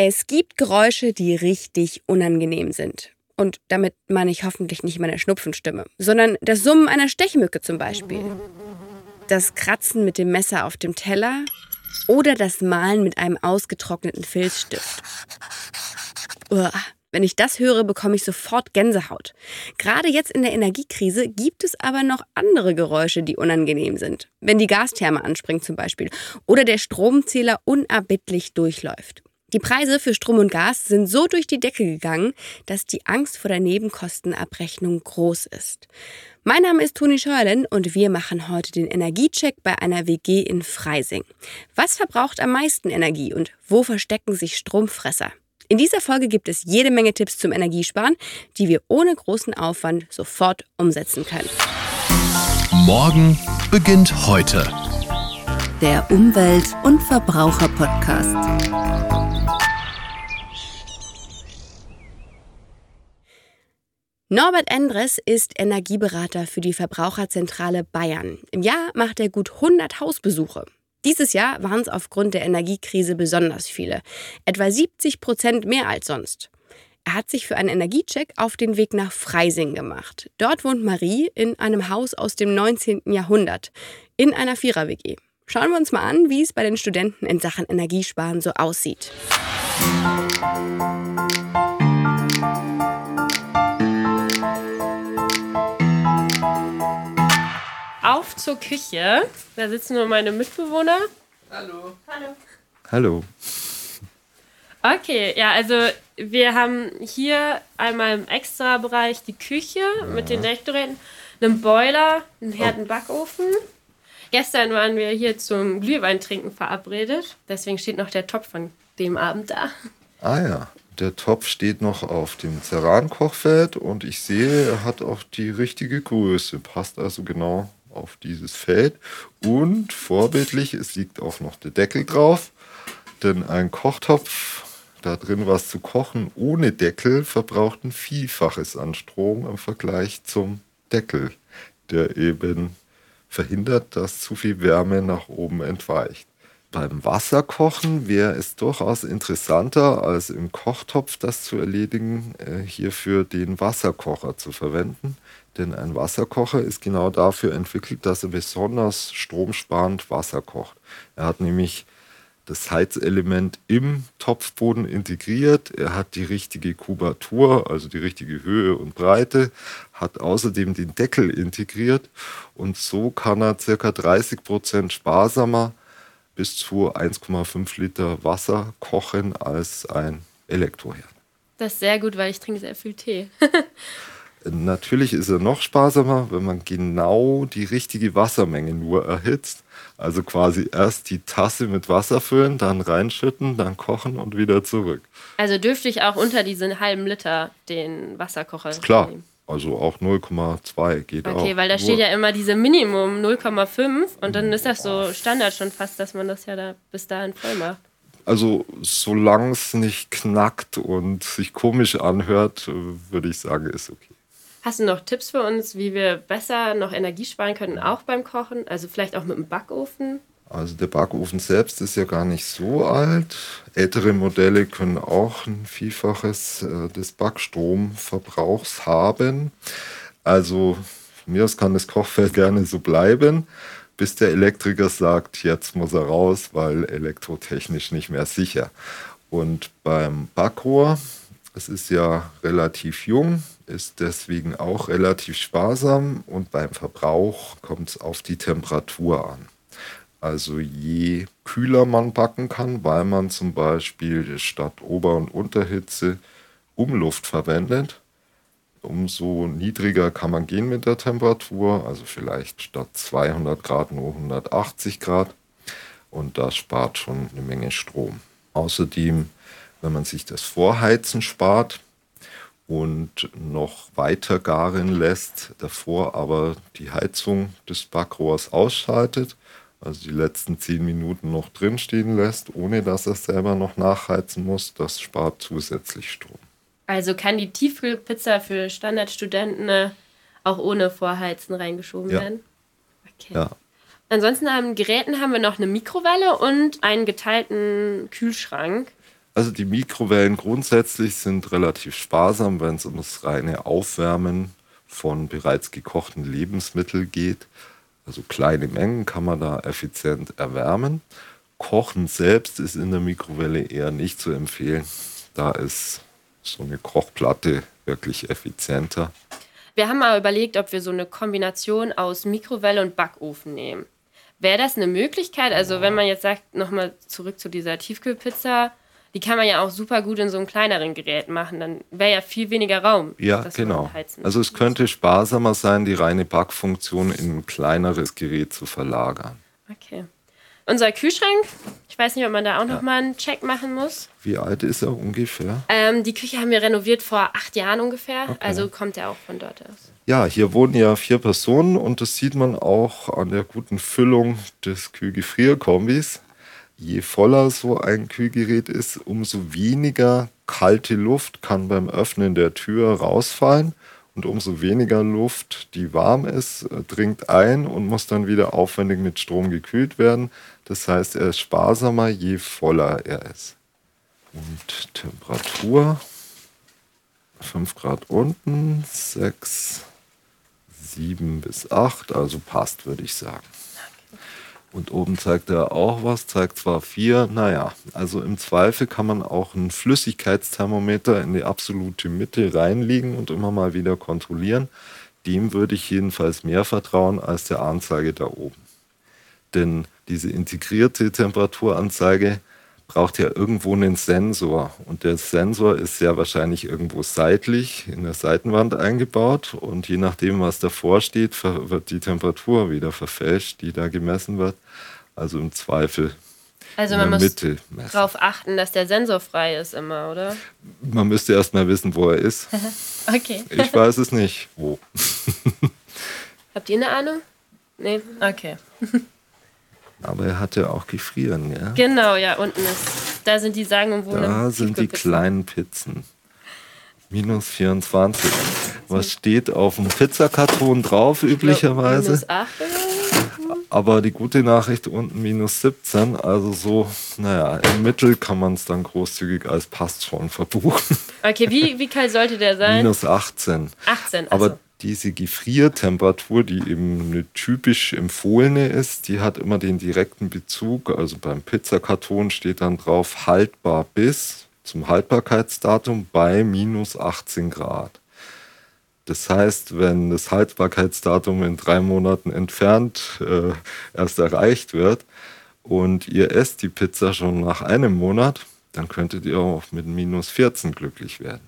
Es gibt Geräusche, die richtig unangenehm sind. Und damit meine ich hoffentlich nicht meine Schnupfenstimme, sondern das Summen einer Stechmücke zum Beispiel. Das Kratzen mit dem Messer auf dem Teller oder das Malen mit einem ausgetrockneten Filzstift. Uah. Wenn ich das höre, bekomme ich sofort Gänsehaut. Gerade jetzt in der Energiekrise gibt es aber noch andere Geräusche, die unangenehm sind. Wenn die Gastherme anspringt zum Beispiel oder der Stromzähler unerbittlich durchläuft. Die Preise für Strom und Gas sind so durch die Decke gegangen, dass die Angst vor der Nebenkostenabrechnung groß ist. Mein Name ist Toni Scheuerlen und wir machen heute den Energiecheck bei einer WG in Freising. Was verbraucht am meisten Energie und wo verstecken sich Stromfresser? In dieser Folge gibt es jede Menge Tipps zum Energiesparen, die wir ohne großen Aufwand sofort umsetzen können. Morgen beginnt heute. Der Umwelt- und Verbraucher-Podcast. Norbert Endres ist Energieberater für die Verbraucherzentrale Bayern. Im Jahr macht er gut 100 Hausbesuche. Dieses Jahr waren es aufgrund der Energiekrise besonders viele, etwa 70 Prozent mehr als sonst. Er hat sich für einen Energiecheck auf den Weg nach Freising gemacht. Dort wohnt Marie in einem Haus aus dem 19. Jahrhundert, in einer Vierer-WG. Schauen wir uns mal an, wie es bei den Studenten in Sachen Energiesparen so aussieht. Auf zur Küche. Da sitzen nur meine Mitbewohner. Hallo. Hallo. Hallo. Okay, ja, also wir haben hier einmal im Extra-Bereich die Küche ja. mit den Elektrogeräten, einen Boiler, einen Herd, einen Backofen. Gestern waren wir hier zum Glühweintrinken verabredet. Deswegen steht noch der Topf von dem Abend da. Ah ja, der Topf steht noch auf dem Ceran-Kochfeld und ich sehe, er hat auch die richtige Größe. Passt also genau auf dieses Feld. Und vorbildlich, es liegt auch noch der Deckel drauf, denn ein Kochtopf, da drin was zu kochen ohne Deckel, verbraucht ein Vielfaches an Strom im Vergleich zum Deckel, der eben verhindert, dass zu viel Wärme nach oben entweicht. Beim Wasserkochen wäre es durchaus interessanter, als im Kochtopf das zu erledigen, äh, hierfür den Wasserkocher zu verwenden. Denn ein Wasserkocher ist genau dafür entwickelt, dass er besonders stromsparend Wasser kocht. Er hat nämlich das Heizelement im Topfboden integriert. Er hat die richtige Kubatur, also die richtige Höhe und Breite, hat außerdem den Deckel integriert und so kann er ca. 30 Prozent sparsamer bis zu 1,5 Liter Wasser kochen als ein Elektroherd. Das ist sehr gut, weil ich trinke sehr viel Tee. Natürlich ist er noch sparsamer, wenn man genau die richtige Wassermenge nur erhitzt. Also quasi erst die Tasse mit Wasser füllen, dann reinschütten, dann kochen und wieder zurück. Also dürfte ich auch unter diesen halben Liter den Wasserkocher Klar. Nehmen. Also auch 0,2 geht okay, auch. Okay, weil da steht ja immer diese Minimum 0,5 und dann ist das so Standard schon fast, dass man das ja da bis dahin voll macht. Also solange es nicht knackt und sich komisch anhört, würde ich sagen, ist okay. Hast du noch Tipps für uns, wie wir besser noch Energie sparen können, auch beim Kochen? Also vielleicht auch mit dem Backofen? Also der Backofen selbst ist ja gar nicht so alt. Ältere Modelle können auch ein Vielfaches äh, des Backstromverbrauchs haben. Also mir aus kann das Kochfeld gerne so bleiben, bis der Elektriker sagt, jetzt muss er raus, weil elektrotechnisch nicht mehr sicher. Und beim Backrohr, es ist ja relativ jung, ist deswegen auch relativ sparsam und beim Verbrauch kommt es auf die Temperatur an. Also je kühler man backen kann, weil man zum Beispiel statt Ober- und Unterhitze Umluft verwendet, umso niedriger kann man gehen mit der Temperatur, also vielleicht statt 200 Grad nur 180 Grad und das spart schon eine Menge Strom. Außerdem, wenn man sich das Vorheizen spart und noch weiter garen lässt, davor aber die Heizung des Backrohrs ausschaltet, also die letzten zehn Minuten noch drin stehen lässt, ohne dass er selber noch nachheizen muss, das spart zusätzlich Strom. Also kann die Tiefkühlpizza für Standardstudenten äh, auch ohne Vorheizen reingeschoben ja. werden? Okay. Ja. Ansonsten an Geräten haben wir noch eine Mikrowelle und einen geteilten Kühlschrank. Also die Mikrowellen grundsätzlich sind relativ sparsam, wenn es um das reine Aufwärmen von bereits gekochten Lebensmitteln geht. Also kleine Mengen kann man da effizient erwärmen. Kochen selbst ist in der Mikrowelle eher nicht zu empfehlen. Da ist so eine Kochplatte wirklich effizienter. Wir haben mal überlegt, ob wir so eine Kombination aus Mikrowelle und Backofen nehmen. Wäre das eine Möglichkeit? Also wenn man jetzt sagt, nochmal zurück zu dieser Tiefkühlpizza, die kann man ja auch super gut in so einem kleineren Gerät machen. Dann wäre ja viel weniger Raum. Ja, genau. heizen Also es könnte sparsamer sein, die reine Backfunktion in ein kleineres Gerät zu verlagern. Okay. Unser Kühlschrank, ich weiß nicht, ob man da auch noch mal einen Check machen muss. Wie alt ist er ungefähr? Ähm, die Küche haben wir renoviert vor acht Jahren ungefähr. Also kommt er auch von dort aus. Ja, hier wohnen ja vier Personen und das sieht man auch an der guten Füllung des Kühlgefrierkombis. Je voller so ein Kühlgerät ist, umso weniger kalte Luft kann beim Öffnen der Tür rausfallen und umso weniger Luft, die warm ist, äh, dringt ein und muss dann wieder aufwendig mit Strom gekühlt werden. Das heißt, er ist sparsamer, je voller er ist. Und Temperatur 5 Grad unten, 6, 7 bis 8, also passt, würde ich sagen. Und oben zeigt er auch was, zeigt zwar 4, naja, also im Zweifel kann man auch ein Flüssigkeitsthermometer in die absolute Mitte reinlegen und immer mal wieder kontrollieren. Dem würde ich jedenfalls mehr vertrauen als der Anzeige da oben. Denn diese integrierte Temperaturanzeige braucht ja irgendwo einen Sensor. Und der Sensor ist sehr wahrscheinlich irgendwo seitlich in der Seitenwand eingebaut. Und je nachdem, was davor steht, wird die Temperatur wieder verfälscht, die da gemessen wird. Also im Zweifel Also in man der muss Mitte messen. darauf achten, dass der Sensor frei ist immer, oder? Man müsste erst mal wissen, wo er ist. Okay. Ich weiß es nicht. Wo? Habt ihr eine Ahnung? Nee? Okay. Aber er hat ja auch gefrieren, ja? Genau, ja, unten ist. Da sind die sagenumwobenen Da sind die kleinen Pizzen. Minus 24. Was steht auf dem Pizzakarton drauf üblicherweise? Minus 8 oder so? Aber die gute Nachricht unten minus 17. Also so, naja, im Mittel kann man es dann großzügig als passt schon verbuchen. Okay, wie, wie kalt sollte der sein? minus 18. 18. Aber Also. Diese Gefriertemperatur, die eben eine typisch empfohlene ist, die hat immer den direkten Bezug. Also beim Pizzakarton steht dann drauf haltbar bis zum Haltbarkeitsdatum bei minus 18 Grad. Das heißt, wenn das Haltbarkeitsdatum in drei Monaten entfernt äh, erst erreicht wird und ihr esst die Pizza schon nach einem Monat, dann könntet ihr auch mit minus 14 glücklich werden.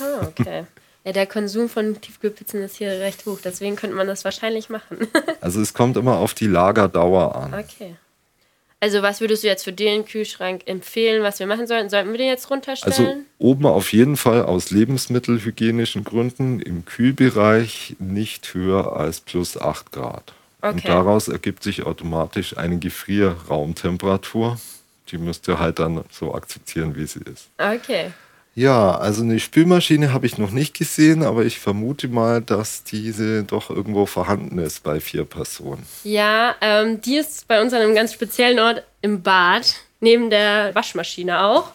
Ah, okay. Ja, der Konsum von Tiefkühlpizzen ist hier recht hoch, deswegen könnte man das wahrscheinlich machen. Also es kommt immer auf die Lagerdauer an. okay. Also, was würdest du jetzt für den Kühlschrank empfehlen, was wir machen sollten? Sollten wir den jetzt runterstellen? Also oben auf jeden Fall aus lebensmittelhygienischen Gründen im Kühlbereich nicht höher als plus 8 Grad. Und Okay. daraus ergibt sich automatisch eine Gefrierraumtemperatur. Die müsst ihr halt dann so akzeptieren, wie sie ist. okay. Ja, also eine Spülmaschine habe ich noch nicht gesehen, aber ich vermute mal, dass diese doch irgendwo vorhanden ist bei vier Personen. Ja, ähm, die ist bei uns an einem ganz speziellen Ort im Bad, neben der Waschmaschine auch.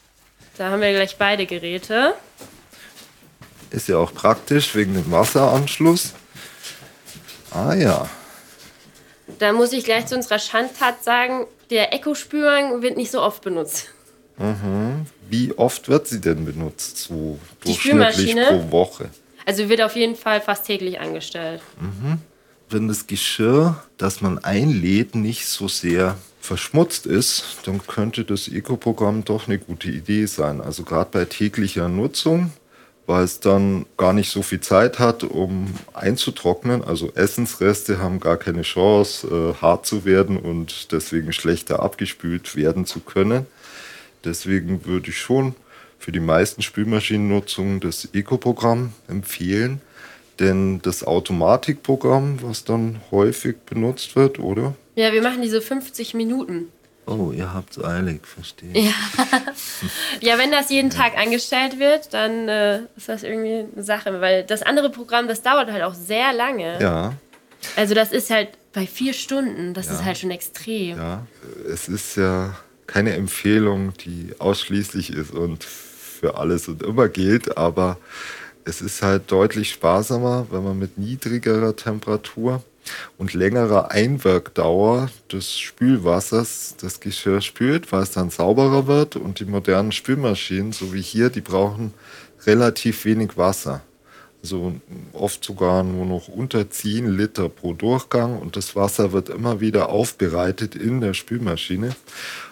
Da haben wir gleich beide Geräte. Ist ja auch praktisch wegen dem Wasseranschluss. Ah ja, Da muss ich gleich zu unserer Schandtat sagen, der Eco-Spülgang wird nicht so oft benutzt. Wie oft wird sie denn benutzt, so durchschnittlich pro Woche? Also wird auf jeden Fall fast täglich angestellt. Wenn das Geschirr, das man einlädt, nicht so sehr verschmutzt ist, dann könnte das Eco-Programm doch eine gute Idee sein. Also gerade bei täglicher Nutzung, weil es dann gar nicht so viel Zeit hat, um einzutrocknen. Also Essensreste haben gar keine Chance, äh, hart zu werden und deswegen schlechter abgespült werden zu können. Deswegen würde ich schon für die meisten Spülmaschinennutzungen das Eco-Programm empfehlen. Denn das Automatikprogramm, was dann häufig benutzt wird, oder? Ja, wir machen diese 50 Minuten. Oh, ihr habt's eilig, verstehe. Ja. Ja, wenn das jeden Tag angestellt wird, dann äh, ist das irgendwie eine Sache. Weil das andere Programm, das dauert halt auch sehr lange. Ja, Also das ist halt bei vier Stunden, das Ja. ist halt schon extrem. ja. Es ist ja keine Empfehlung, die ausschließlich ist und für alles und immer gilt, aber es ist halt deutlich sparsamer, wenn man mit niedrigerer Temperatur und längerer Einwirkdauer des Spülwassers das Geschirr spült, weil es dann sauberer wird und die modernen Spülmaschinen, so wie hier, die brauchen relativ wenig Wasser. Also oft sogar nur noch unter 10 Liter pro Durchgang und das Wasser wird immer wieder aufbereitet in der Spülmaschine.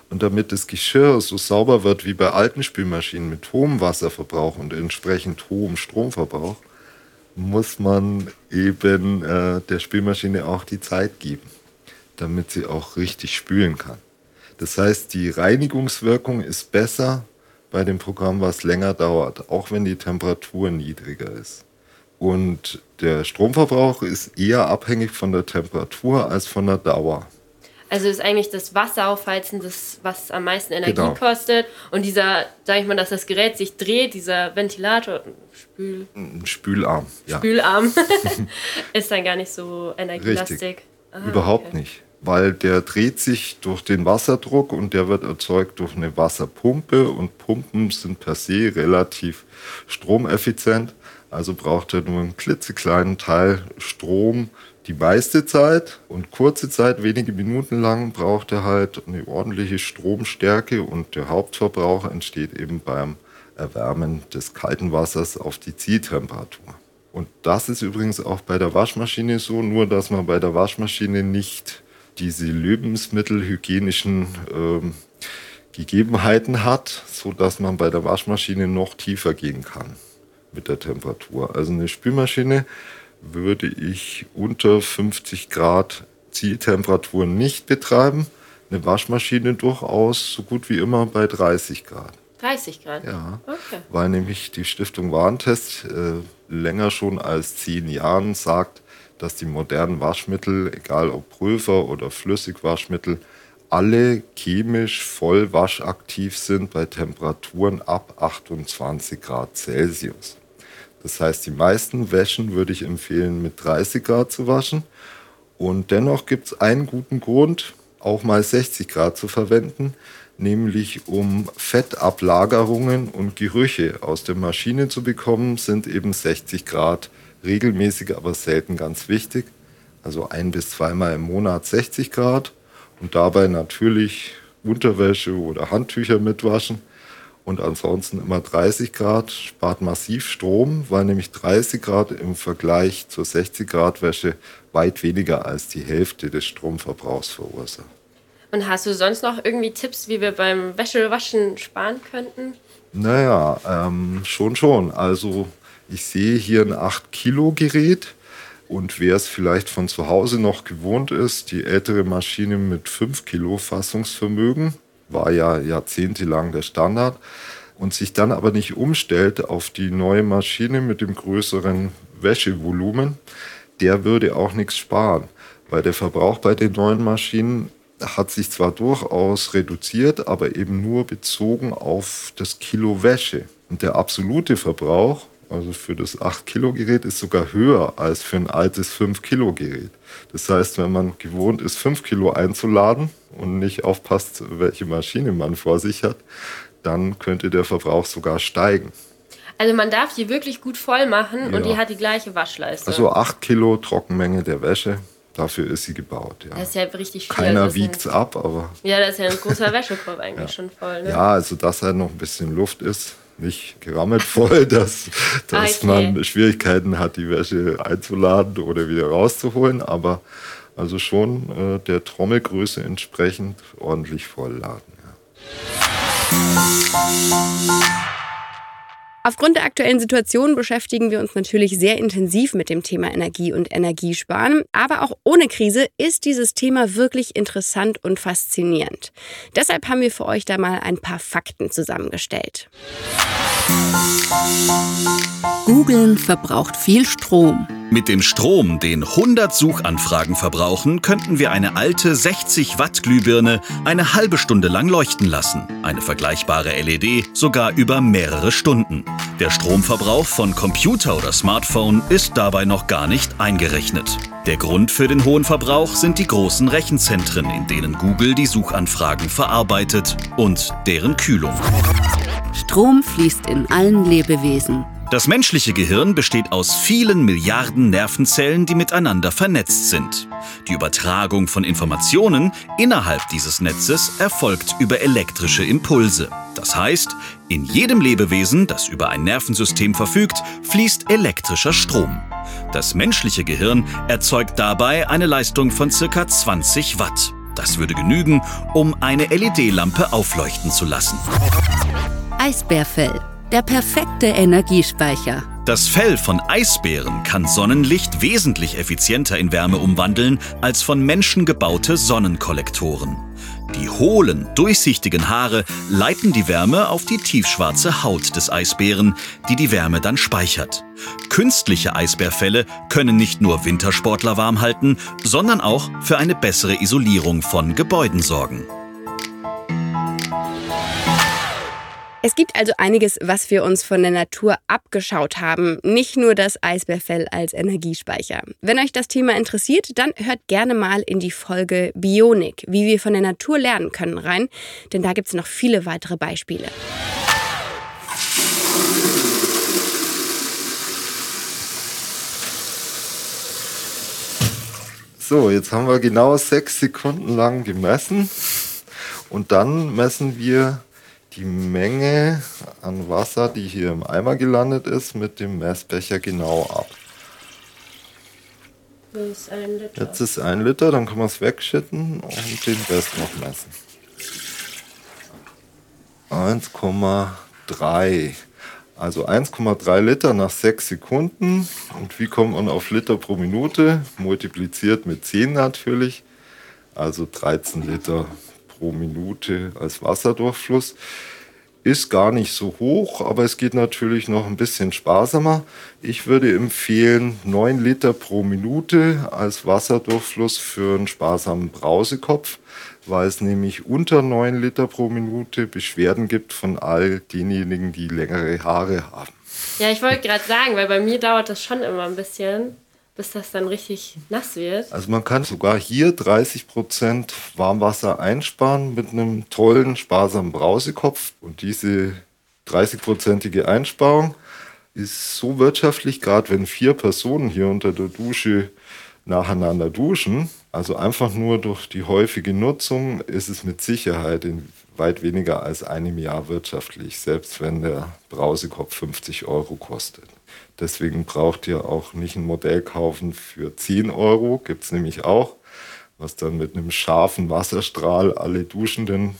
Und damit das Geschirr so sauber wird wie bei alten Spülmaschinen mit hohem Wasserverbrauch und entsprechend hohem Stromverbrauch, muss man eben äh, der Spülmaschine auch die Zeit geben, damit sie auch richtig spülen kann. Das heißt, die Reinigungswirkung ist besser bei dem Programm, was länger dauert, auch wenn die Temperatur niedriger ist. Und der Stromverbrauch ist eher abhängig von der Temperatur als von der Dauer. Also ist eigentlich das Wasser aufheizen, das, was am meisten Energie Genau. kostet. Und dieser, sag ich mal, dass das Gerät sich dreht, dieser Ventilator, Spül, Ein Spülarm, ja. Spülarm, ist dann gar nicht so energielastig. Richtig. Ah, Überhaupt okay. nicht. Weil der dreht sich durch den Wasserdruck und der wird erzeugt durch eine Wasserpumpe und Pumpen sind per se relativ stromeffizient. Also braucht er nur einen klitzekleinen Teil Strom die meiste Zeit und kurze Zeit, wenige Minuten lang, braucht er halt eine ordentliche Stromstärke und der Hauptverbrauch entsteht eben beim Erwärmen des kalten Wassers auf die Zieltemperatur. Und das ist übrigens auch bei der Waschmaschine so, nur dass man bei der Waschmaschine nicht diese lebensmittelhygienischen ähm, Gegebenheiten hat, so dass man bei der Waschmaschine noch tiefer gehen kann mit der Temperatur. Also eine Spülmaschine würde ich unter 50 Grad Zieltemperatur nicht betreiben. Eine Waschmaschine durchaus so gut wie immer bei 30 Grad. 30 Grad? Ja, Okay. weil nämlich die Stiftung Warentest äh, länger schon als zehn Jahren sagt, dass die modernen Waschmittel, egal ob Pulver oder Flüssigwaschmittel, alle chemisch voll waschaktiv sind bei Temperaturen ab 28 Grad Celsius. Das heißt, die meisten Wäschen würde ich empfehlen, mit 30 Grad zu waschen. Und dennoch gibt es einen guten Grund, auch mal 60 Grad zu verwenden, nämlich um Fettablagerungen und Gerüche aus der Maschine zu bekommen, sind eben 60 Grad regelmäßig, aber selten ganz wichtig. Also ein bis zweimal im Monat 60 Grad und dabei natürlich Unterwäsche oder Handtücher mitwaschen. Und ansonsten immer 30 Grad spart massiv Strom, weil nämlich 30 Grad im Vergleich zur 60 Grad Wäsche weit weniger als die Hälfte des Stromverbrauchs verursacht. Und hast du sonst noch irgendwie Tipps, wie wir beim Wäschewaschen sparen könnten? Naja, ähm, schon schon. Also ich sehe hier ein 8-Kilo-Gerät und wer es vielleicht von zu Hause noch gewohnt ist, die ältere Maschine mit 5 Kilo Fassungsvermögen, war ja jahrzehntelang der Standard, und sich dann aber nicht umstellt auf die neue Maschine mit dem größeren Wäschevolumen, der würde auch nichts sparen, weil der Verbrauch bei den neuen Maschinen hat sich zwar durchaus reduziert, aber eben nur bezogen auf das Kilo Wäsche. Und der absolute Verbrauch, also für das 8-Kilo-Gerät, ist sogar höher als für ein altes 5-Kilo-Gerät. Das heißt, wenn man gewohnt ist, 5 Kilo einzuladen und nicht aufpasst, welche Maschine man vor sich hat, dann könnte der Verbrauch sogar steigen. Also man darf die wirklich gut voll machen und Ja. die hat die gleiche Waschleistung. Also 8 Kilo Trockenmenge der Wäsche, dafür ist sie gebaut. Ja. das ist ja richtig viel. Keiner Also wiegt's sind- ab, aber Ja, das ist ja ein großer Wäschekorb eigentlich schon voll. Ne? Ja, also dass halt noch ein bisschen Luft ist, nicht gerammelt voll, dass, dass Okay. man Schwierigkeiten hat, die Wäsche einzuladen oder wieder rauszuholen, aber also schon äh, der Trommelgröße entsprechend ordentlich vollladen. Ja. Aufgrund der aktuellen Situation beschäftigen wir uns natürlich sehr intensiv mit dem Thema Energie und Energiesparen. Aber auch ohne Krise ist dieses Thema wirklich interessant und faszinierend. Deshalb haben wir für euch da mal ein paar Fakten zusammengestellt. Googeln verbraucht viel Strom. Mit dem Strom, den 100 Suchanfragen verbrauchen, könnten wir eine alte 60 Watt Glühbirne eine halbe Stunde lang leuchten lassen. Eine vergleichbare LED sogar über mehrere Stunden. Der Stromverbrauch von Computer oder Smartphone ist dabei noch gar nicht eingerechnet. Der Grund für den hohen Verbrauch sind die großen Rechenzentren, in denen Google die Suchanfragen verarbeitet und deren Kühlung. Strom fließt in allen Lebewesen. Das menschliche Gehirn besteht aus vielen Milliarden Nervenzellen, die miteinander vernetzt sind. Die Übertragung von Informationen innerhalb dieses Netzes erfolgt über elektrische Impulse. Das heißt, in jedem Lebewesen, das über ein Nervensystem verfügt, fließt elektrischer Strom. Das menschliche Gehirn erzeugt dabei eine Leistung von ca. 20 Watt. Das würde genügen, um eine LED-Lampe aufleuchten zu lassen. Eisbärfell, der perfekte Energiespeicher. Das Fell von Eisbären kann Sonnenlicht wesentlich effizienter in Wärme umwandeln als von Menschen gebaute Sonnenkollektoren. Die hohlen, durchsichtigen Haare leiten die Wärme auf die tiefschwarze Haut des Eisbären, die die Wärme dann speichert. Künstliche Eisbärfelle können nicht nur Wintersportler warm halten, sondern auch für eine bessere Isolierung von Gebäuden sorgen. Es gibt also einiges, was wir uns von der Natur abgeschaut haben. Nicht nur das Eisbärfell als Energiespeicher. Wenn euch das Thema interessiert, dann hört gerne mal in die Folge Bionik, wie wir von der Natur lernen können, rein. Denn da gibt es noch viele weitere Beispiele. So, jetzt haben wir genau sechs Sekunden lang gemessen. Und dann messen wir die Menge an Wasser, die hier im Eimer gelandet ist, mit dem Messbecher genau ab. Ist. Jetzt ist ein Liter, dann kann man es wegschütten und den Rest noch messen. 1,3. Also 1,3 Liter nach 6 Sekunden. Und wie kommt man auf Liter pro Minute? Multipliziert mit 10 natürlich. Also 13 Liter pro Minute als Wasserdurchfluss. Ist gar nicht so hoch, aber es geht natürlich noch ein bisschen sparsamer. Ich würde empfehlen 9 Liter pro Minute als Wasserdurchfluss für einen sparsamen Brausekopf, weil es nämlich unter 9 Liter pro Minute Beschwerden gibt von all denjenigen, die längere Haare haben. Ja, ich wollte gerade sagen, weil bei mir dauert das schon immer ein bisschen bis das dann richtig nass wird. Also man kann sogar hier 30% Warmwasser einsparen mit einem tollen, sparsamen Brausekopf. Und diese 30-prozentige Einsparung ist so wirtschaftlich, gerade wenn vier Personen hier unter der Dusche nacheinander duschen. Also einfach nur durch die häufige Nutzung ist es mit Sicherheit in weit weniger als einem Jahr wirtschaftlich, selbst wenn der Brausekopf 50 Euro kostet. Deswegen braucht ihr auch nicht ein Modell kaufen für 10 Euro, gibt es nämlich auch, was dann mit einem scharfen Wasserstrahl alle Duschenden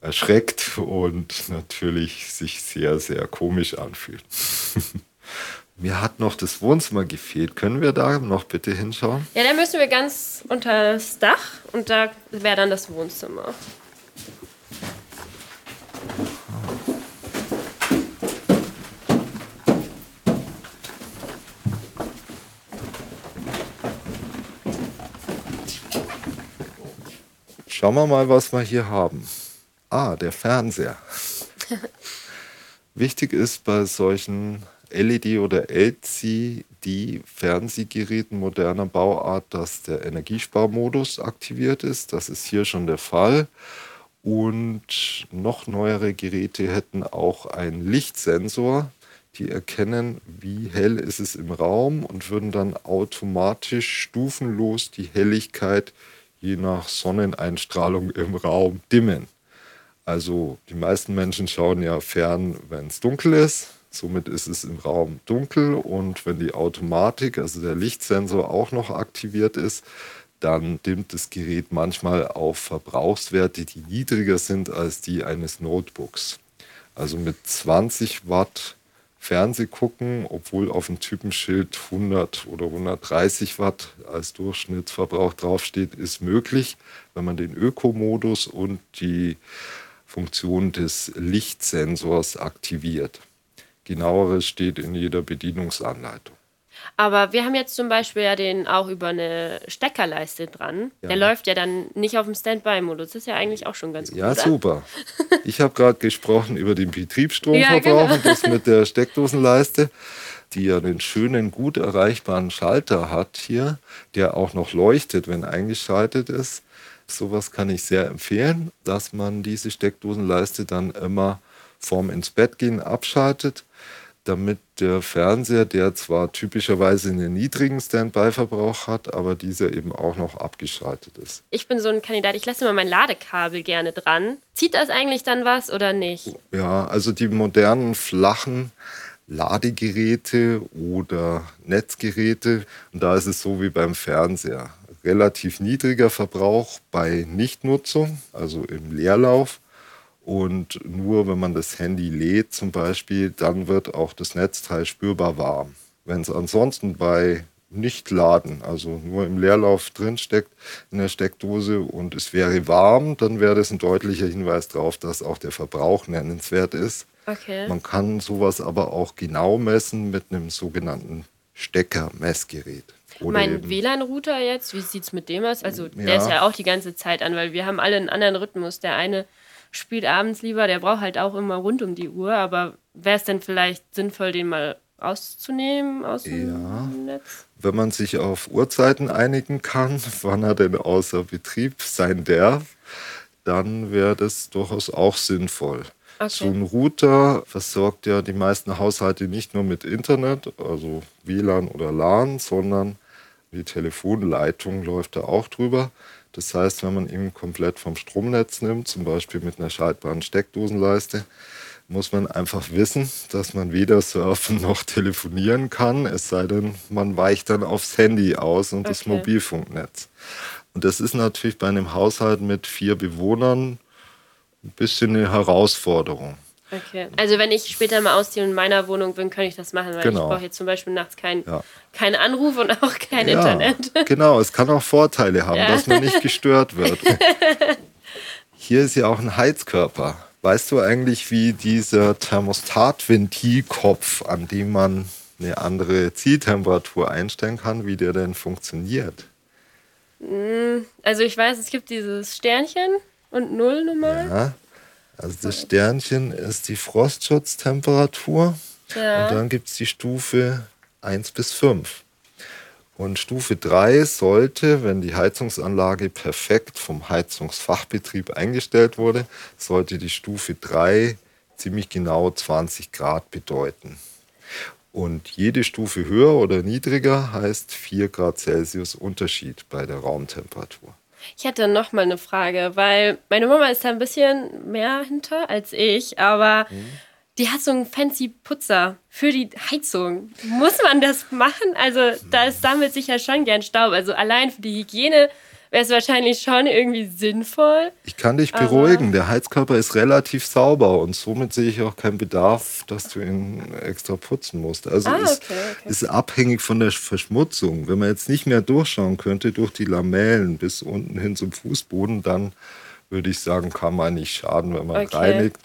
erschreckt und natürlich sich sehr, sehr komisch anfühlt. Mir hat noch das Wohnzimmer gefehlt. Können wir da noch bitte hinschauen? Ja, da müssen wir ganz unter das Dach und da wäre dann das Wohnzimmer. Schauen wir mal, was wir hier haben. Ah, der Fernseher. Wichtig ist bei solchen LED- oder LCD-Fernsehgeräten moderner Bauart, dass der Energiesparmodus aktiviert ist. Das ist hier schon der Fall. Und noch neuere Geräte hätten auch einen Lichtsensor. Die erkennen, wie hell ist es im Raum und würden dann automatisch stufenlos die Helligkeit je nach Sonneneinstrahlung im Raum dimmen. Also die meisten Menschen schauen ja fern, wenn es dunkel ist. Somit ist es im Raum dunkel und wenn die Automatik, also der Lichtsensor auch noch aktiviert ist, dann dimmt das Gerät manchmal auf Verbrauchswerte, die niedriger sind als die eines Notebooks. Also mit 20 Watt Fernseh gucken, obwohl auf dem Typenschild 100 oder 130 Watt als Durchschnittsverbrauch draufsteht, ist möglich, wenn man den Ökomodus und die Funktion des Lichtsensors aktiviert. Genaueres steht in jeder Bedienungsanleitung. Aber wir haben jetzt zum Beispiel ja den auch über eine Steckerleiste dran. Ja. Der läuft ja dann nicht auf dem Standby-Modus. Das ist ja eigentlich auch schon ganz gut. Ja, oder? super. Ich habe gerade gesprochen über den Betriebsstromverbrauch Ja, genau. und das mit der Steckdosenleiste. die ja den schönen, gut erreichbaren Schalter hat hier, der auch noch leuchtet, wenn eingeschaltet ist. Sowas kann ich sehr empfehlen, dass man diese Steckdosenleiste dann immer vorm ins Bett gehen abschaltet, damit der Fernseher, der zwar typischerweise einen niedrigen Standby-Verbrauch hat, aber dieser eben auch noch abgeschaltet ist. Ich bin so ein Kandidat, ich lasse immer mein Ladekabel gerne dran. Zieht das eigentlich dann was oder nicht? Ja, also die modernen flachen Ladegeräte oder Netzgeräte, und da ist es so wie beim Fernseher. Relativ niedriger Verbrauch bei Nichtnutzung, also im Leerlauf und nur wenn man das Handy lädt zum Beispiel, dann wird auch das Netzteil spürbar warm. Wenn es ansonsten bei Nicht-Laden, also nur im Leerlauf drin steckt in der Steckdose und es wäre warm, dann wäre das ein deutlicher Hinweis darauf, dass auch der Verbrauch nennenswert ist. Okay. Man kann sowas aber auch genau messen mit einem sogenannten Steckermessgerät. Mein WLAN-Router jetzt, wie sieht es mit dem aus? Also der ist ja auch die ganze Zeit an, weil wir haben alle einen anderen Rhythmus. Der eine spielt abends lieber, der braucht halt auch immer rund um die Uhr, aber wäre es denn vielleicht sinnvoll, den mal auszunehmen aus dem ja. Netz? Wenn man sich auf Uhrzeiten einigen kann, wann er denn außer Betrieb sein darf, dann wäre das durchaus auch sinnvoll. Okay. So ein Router versorgt ja die meisten Haushalte nicht nur mit Internet, also WLAN oder LAN, sondern die Telefonleitung läuft da auch drüber. Das heißt, wenn man ihn komplett vom Stromnetz nimmt, zum Beispiel mit einer schaltbaren Steckdosenleiste, muss man einfach wissen, dass man weder surfen noch telefonieren kann, es sei denn, man weicht dann aufs Handy aus und okay. das Mobilfunknetz. Und das ist natürlich bei einem Haushalt mit vier Bewohnern ein bisschen eine Herausforderung. Okay. Also wenn ich später mal ausziehe und in meiner Wohnung bin, kann ich das machen, weil genau. ich brauche jetzt zum Beispiel nachts keinen ja. kein Anruf und auch kein ja, Internet. Genau, es kann auch Vorteile haben, ja. dass man nicht gestört wird. Hier ist ja auch ein Heizkörper. Weißt du eigentlich, wie dieser Thermostatventilkopf, an dem man eine andere Zieltemperatur einstellen kann, wie der denn funktioniert? Mm, also ich weiß, es gibt dieses Sternchen und Null normal. Ja. Also das Sternchen ist die Frostschutztemperatur ja. und dann gibt es die Stufe 1 bis 5. Und Stufe 3 sollte, wenn die Heizungsanlage perfekt vom Heizungsfachbetrieb eingestellt wurde, sollte die Stufe 3 ziemlich genau 20 Grad bedeuten. Und jede Stufe höher oder niedriger heißt 4 Grad Celsius Unterschied bei der Raumtemperatur. Ich hätte noch mal eine Frage, weil meine Mama ist da ein bisschen mehr hinter als ich, aber mhm. die hat so einen fancy Putzer für die Heizung. Muss man das machen? Also da sammelt sich ja schon gern Staub. Also allein für die Hygiene wäre es wahrscheinlich schon irgendwie sinnvoll. Ich kann dich beruhigen, der Heizkörper ist relativ sauber und somit sehe ich auch keinen Bedarf, dass du ihn extra putzen musst. Also ah, ist, okay, okay. ist abhängig von der Verschmutzung. Wenn man jetzt nicht mehr durchschauen könnte durch die Lamellen bis unten hin zum Fußboden, dann würde ich sagen, kann man nicht schaden, wenn man okay. reinigt.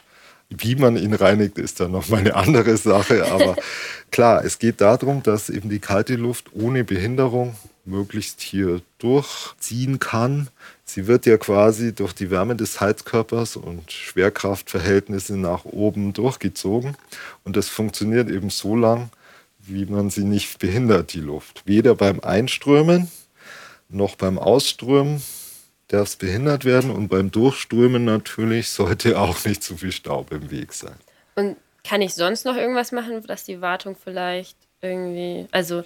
Wie man ihn reinigt, ist dann noch mal eine andere Sache. Aber klar, es geht darum, dass eben die kalte Luft ohne Behinderung möglichst hier durchziehen kann. Sie wird ja quasi durch die Wärme des Heizkörpers und Schwerkraftverhältnisse nach oben durchgezogen. Und das funktioniert eben so lang, wie man sie nicht behindert, die Luft. Weder beim Einströmen noch beim Ausströmen darf es behindert werden und beim Durchströmen natürlich sollte auch nicht zu viel Staub im Weg sein. Und kann ich sonst noch irgendwas machen, dass die Wartung vielleicht irgendwie, also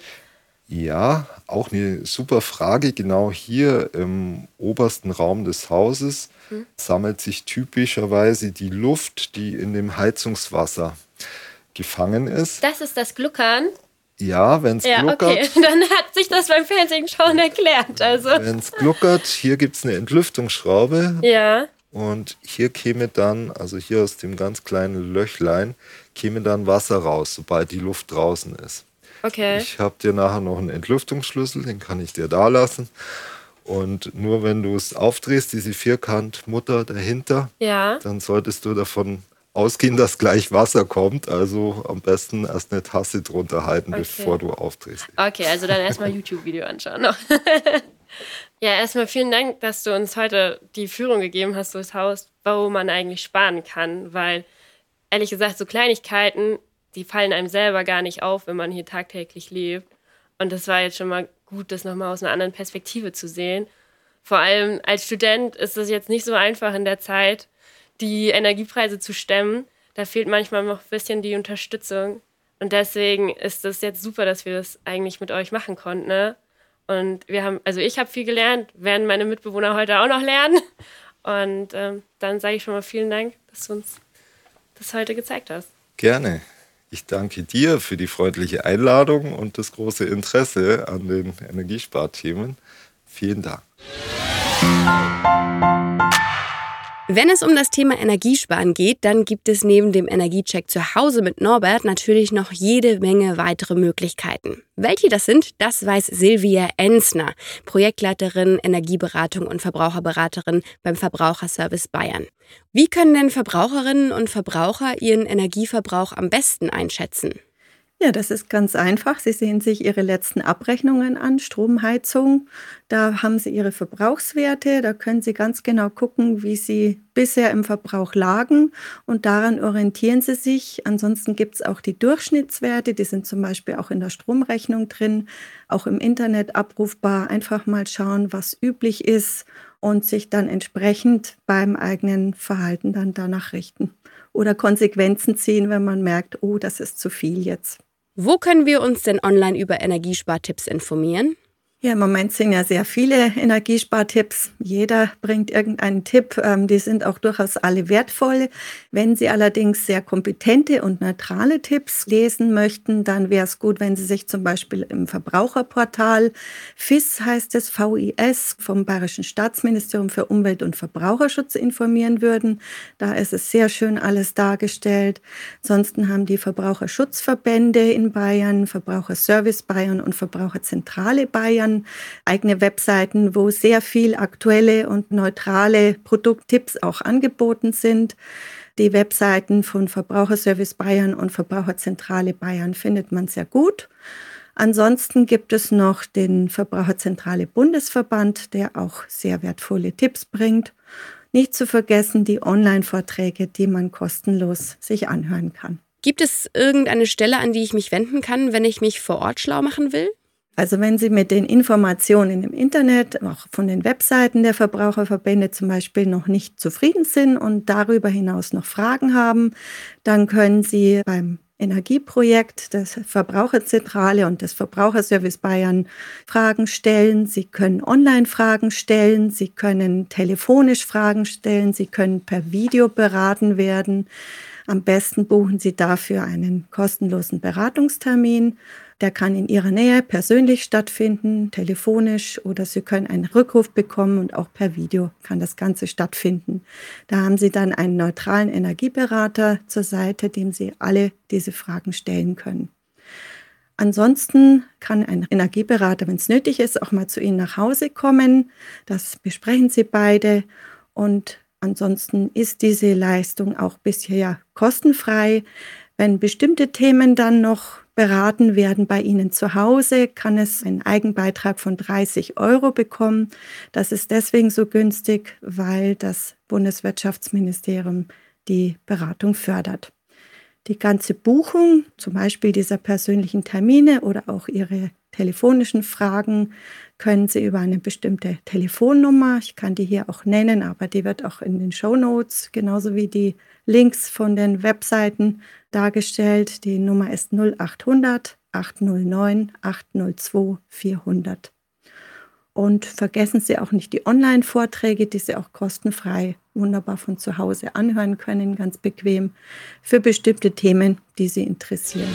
ja, auch eine super Frage. Genau hier im obersten Raum des Hauses hm. sammelt sich typischerweise die Luft, die in dem Heizungswasser gefangen ist. Das ist das Gluckern. Ja, wenn es ja, gluckert. Okay. Dann hat sich das beim Fernsehen schon erklärt. Also. Wenn es gluckert, hier gibt es eine Entlüftungsschraube. Ja. Und hier käme dann, also hier aus dem ganz kleinen Löchlein, käme dann Wasser raus, sobald die Luft draußen ist. Okay. Ich habe dir nachher noch einen Entlüftungsschlüssel, den kann ich dir da lassen. Und nur wenn du es aufdrehst, diese Vierkantmutter dahinter, ja. dann solltest du davon ausgehen, dass gleich Wasser kommt. Also am besten erst eine Tasse drunter halten, okay. bevor du aufdrehst. Okay, also dann erstmal YouTube-Video anschauen noch. ja, erstmal vielen Dank, dass du uns heute die Führung gegeben hast durchs Haus, wo man eigentlich sparen kann. Weil, ehrlich gesagt, so Kleinigkeiten die fallen einem selber gar nicht auf, wenn man hier tagtäglich lebt. Und das war jetzt schon mal gut, das nochmal aus einer anderen Perspektive zu sehen. Vor allem als Student ist es jetzt nicht so einfach in der Zeit, die Energiepreise zu stemmen. Da fehlt manchmal noch ein bisschen die Unterstützung. Und deswegen ist es jetzt super, dass wir das eigentlich mit euch machen konnten. Ne? Und wir haben, also ich habe viel gelernt, werden meine Mitbewohner heute auch noch lernen. Und ähm, dann sage ich schon mal vielen Dank, dass du uns das heute gezeigt hast. Gerne. Ich danke dir für die freundliche Einladung und das große Interesse an den Energiesparthemen. Vielen Dank. Wenn es um das Thema Energiesparen geht, dann gibt es neben dem Energiecheck zu Hause mit Norbert natürlich noch jede Menge weitere Möglichkeiten. Welche das sind, das weiß Silvia Ensner, Projektleiterin Energieberatung und Verbraucherberaterin beim Verbraucherservice Bayern. Wie können denn Verbraucherinnen und Verbraucher ihren Energieverbrauch am besten einschätzen? Ja, das ist ganz einfach. Sie sehen sich Ihre letzten Abrechnungen an, Stromheizung. Da haben Sie Ihre Verbrauchswerte. Da können Sie ganz genau gucken, wie Sie bisher im Verbrauch lagen. Und daran orientieren Sie sich. Ansonsten gibt es auch die Durchschnittswerte. Die sind zum Beispiel auch in der Stromrechnung drin, auch im Internet abrufbar. Einfach mal schauen, was üblich ist und sich dann entsprechend beim eigenen Verhalten dann danach richten. Oder Konsequenzen ziehen, wenn man merkt, oh, das ist zu viel jetzt. Wo können wir uns denn online über Energiespartipps informieren? Ja, im Moment sind ja sehr viele Energiespartipps. Jeder bringt irgendeinen Tipp. Ähm, die sind auch durchaus alle wertvoll. Wenn Sie allerdings sehr kompetente und neutrale Tipps lesen möchten, dann wäre es gut, wenn Sie sich zum Beispiel im Verbraucherportal FIS heißt es, VIS vom Bayerischen Staatsministerium für Umwelt und Verbraucherschutz informieren würden. Da ist es sehr schön alles dargestellt. Ansonsten haben die Verbraucherschutzverbände in Bayern, Verbraucherservice Bayern und Verbraucherzentrale Bayern Jahren eigene Webseiten, wo sehr viel aktuelle und neutrale Produkttipps auch angeboten sind. Die Webseiten von Verbraucherservice Bayern und Verbraucherzentrale Bayern findet man sehr gut. Ansonsten gibt es noch den Verbraucherzentrale Bundesverband, der auch sehr wertvolle Tipps bringt. Nicht zu vergessen die Online-Vorträge, die man kostenlos sich anhören kann. Gibt es irgendeine Stelle, an die ich mich wenden kann, wenn ich mich vor Ort schlau machen will? Also wenn Sie mit den Informationen im Internet, auch von den Webseiten der Verbraucherverbände zum Beispiel noch nicht zufrieden sind und darüber hinaus noch Fragen haben, dann können Sie beim Energieprojekt des Verbraucherzentrale und des Verbraucherservice Bayern Fragen stellen. Sie können online Fragen stellen, Sie können telefonisch Fragen stellen, Sie können per Video beraten werden. Am besten buchen Sie dafür einen kostenlosen Beratungstermin. Der kann in Ihrer Nähe persönlich stattfinden, telefonisch oder Sie können einen Rückruf bekommen und auch per Video kann das Ganze stattfinden. Da haben Sie dann einen neutralen Energieberater zur Seite, dem Sie alle diese Fragen stellen können. Ansonsten kann ein Energieberater, wenn es nötig ist, auch mal zu Ihnen nach Hause kommen. Das besprechen Sie beide. Und ansonsten ist diese Leistung auch bisher kostenfrei. Wenn bestimmte Themen dann noch beraten werden bei Ihnen zu Hause, kann es einen Eigenbeitrag von 30 Euro bekommen. Das ist deswegen so günstig, weil das Bundeswirtschaftsministerium die Beratung fördert. Die ganze Buchung, zum Beispiel dieser persönlichen Termine oder auch Ihre telefonischen Fragen, können Sie über eine bestimmte Telefonnummer, ich kann die hier auch nennen, aber die wird auch in den Show Notes, genauso wie die Links von den Webseiten dargestellt. Die Nummer ist 0800 809 802 400. Und vergessen Sie auch nicht die Online-Vorträge, die Sie auch kostenfrei wunderbar von zu Hause anhören können, ganz bequem für bestimmte Themen, die Sie interessieren.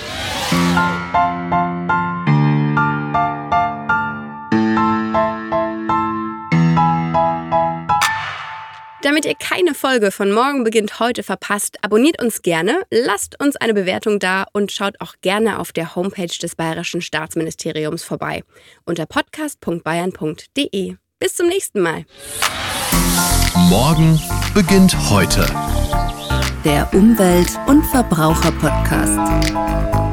Damit ihr keine Folge von Morgen beginnt heute verpasst, abonniert uns gerne, lasst uns eine Bewertung da und schaut auch gerne auf der Homepage des Bayerischen Staatsministeriums vorbei unter podcast.bayern.de. Bis zum nächsten Mal. Morgen beginnt heute. Der Umwelt- und Verbraucher-Podcast.